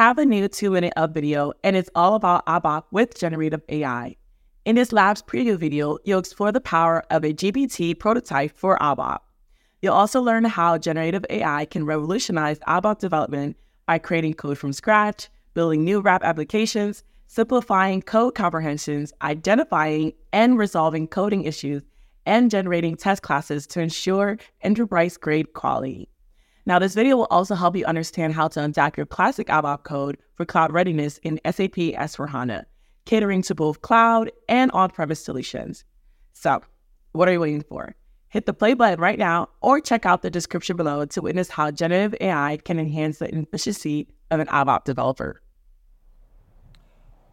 have a new two minute up video, and it's all about ABAP with generative AI. In this lab's preview video, you'll explore the power of a GPT prototype for ABAP. You'll also learn how generative AI can revolutionize ABAP development by creating code from scratch, building new RAP applications, simplifying code comprehensions, identifying and resolving coding issues, and generating test classes to ensure enterprise grade quality. Now, this video will also help you understand how to adapt your classic ABAP code for cloud readiness in SAP S4HANA, catering to both cloud and on premise solutions. So, what are you waiting for? Hit the play button right now or check out the description below to witness how generative AI can enhance the efficiency of an ABAP developer.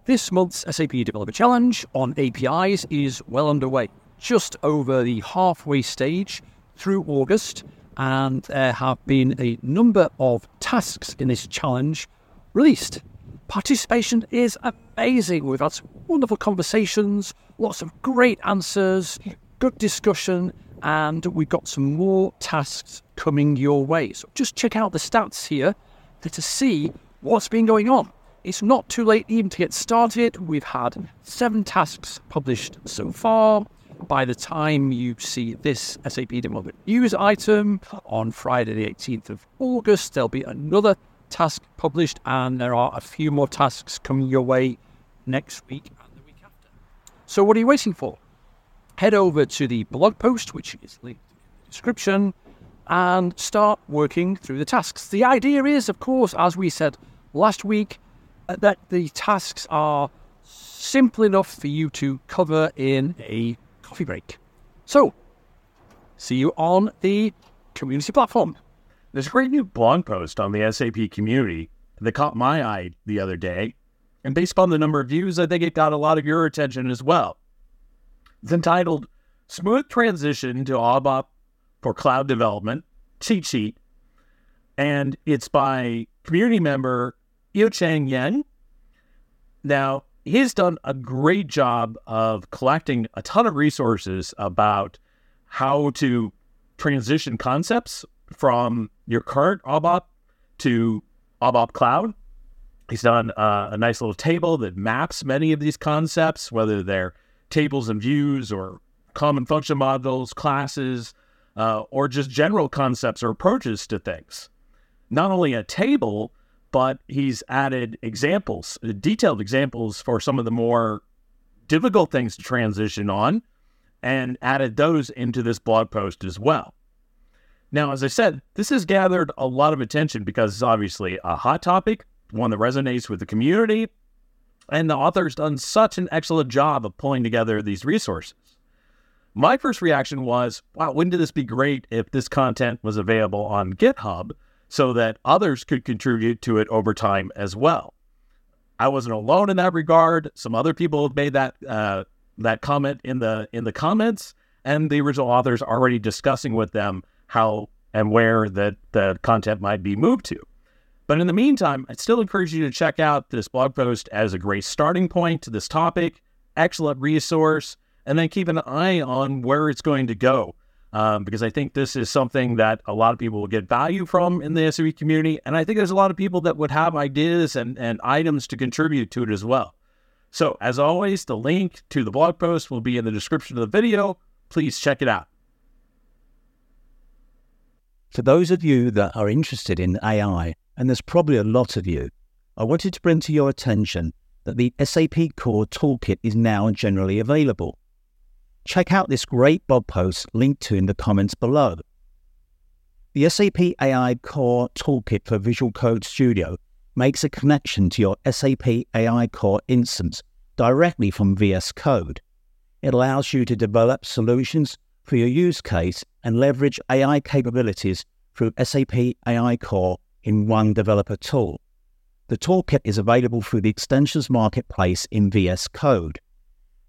This month's SAP Developer Challenge on APIs is well underway, just over the halfway stage through August, and there have been a number of tasks in this challenge released. Participation is amazing. We've had some wonderful conversations, lots of great answers, good discussion, and we've got some more tasks coming your way. So just check out the stats here to see what's been going on. It's not too late even to get started. We've had seven tasks published so far. By the time you see this SAP Development News item on Friday, the 18th of August, there'll be another task published, and there are a few more tasks coming your way next week and the week after. So, what are you waiting for? Head over to the blog post, which is linked in the description, and start working through the tasks. The idea is, of course, as we said last week, uh, that the tasks are simple enough for you to cover in a coffee break. So, see you on the community platform. There's a great new blog post on the SAP community that caught my eye the other day. And based on the number of views, I think it got a lot of your attention as well. It's entitled Smooth Transition to ABAP for Cloud Development, cheat sheet. And it's by community member Yu Chang Yen. Now, he's done a great job of collecting a ton of resources about how to transition concepts from your current ABAP to ABAP Cloud. He's done uh, a nice little table that maps many of these concepts, whether they're tables and views or common function modules, classes, uh, or just general concepts or approaches to things. Not only a table, but he's added examples, uh, detailed examples for some of the more difficult things to transition on, and added those into this blog post as well. Now, as I said, this has gathered a lot of attention because it's obviously a hot topic, one that resonates with the community, and the author's done such an excellent job of pulling together these resources. My first reaction was, wow, wouldn't this be great if this content was available on GitHub so that others could contribute to it over time as well? I wasn't alone in that regard. Some other people have made that uh, that comment in the in the comments, and the original authors already discussing with them how and where that the content might be moved to. But in the meantime, I'd still encourage you to check out this blog post as a great starting point to this topic, excellent resource, and then keep an eye on where it's going to go. Um, because I think this is something that a lot of people will get value from in the SAP community. And I think there's a lot of people that would have ideas and, and items to contribute to it as well. So, as always, the link to the blog post will be in the description of the video. Please check it out. For those of you that are interested in AI, and there's probably a lot of you, I wanted to bring to your attention that the SAP Core Toolkit is now generally available. Check out this great blog post linked to in the comments below. The SAP AI Core Toolkit for Visual Code Studio makes a connection to your SAP AI Core instance directly from VS Code. It allows you to develop solutions for your use case and leverage AI capabilities through SAP AI Core in one developer tool. The toolkit is available through the Extensions Marketplace in VS Code.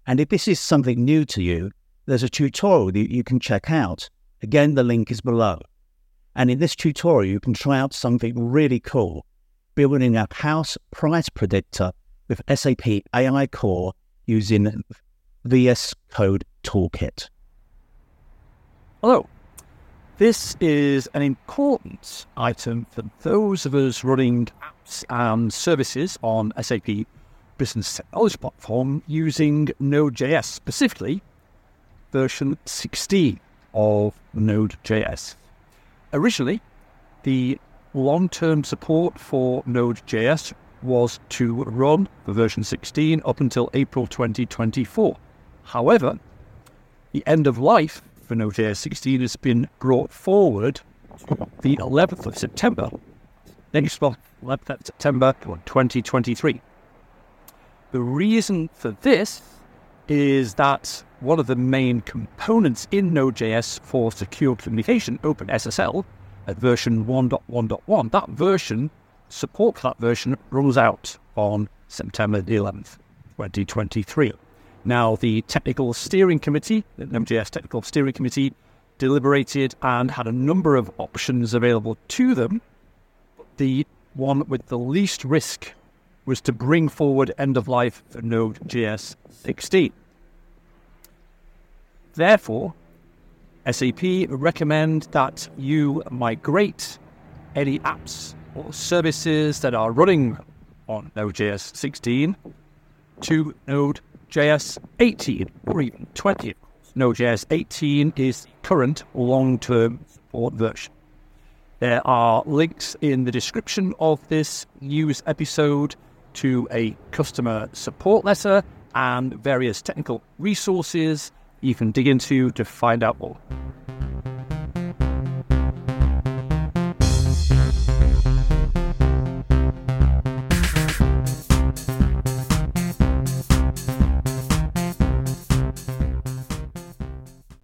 And if this is something new to you, there's a tutorial that you can check out. Again, the link is below. And in this tutorial, you can try out something really cool, building a house price predictor with SAP AI Core using VS Code Toolkit. Hello. This is an important item for those of us running apps and services on SAP Business Technology Platform using Node.js, specifically version 16 of Node.js. Originally, the long term support for Node.js was to run for version 16 up until April 2024. However, the end of life for Node.js 16 has been brought forward to the 11th of September, next month, 11th of September 2023. The reason for this is that one of the main components in Node.js for secure communication, OpenSSL, at version 1.1.1, that version, support for that version runs out on September the 11th, 2023. Now, the Technical Steering Committee, the Node.js Technical Steering Committee, deliberated and had a number of options available to them. The one with the least risk was to bring forward end of life for Node.js 16. Therefore, SAP recommend that you migrate any apps or services that are running on Node.js 16 to Node.js 18 or even 20. Node.js 18 is the current long term support version. There are links in the description of this news episode to a customer support letter and various technical resources you can dig into to find out more.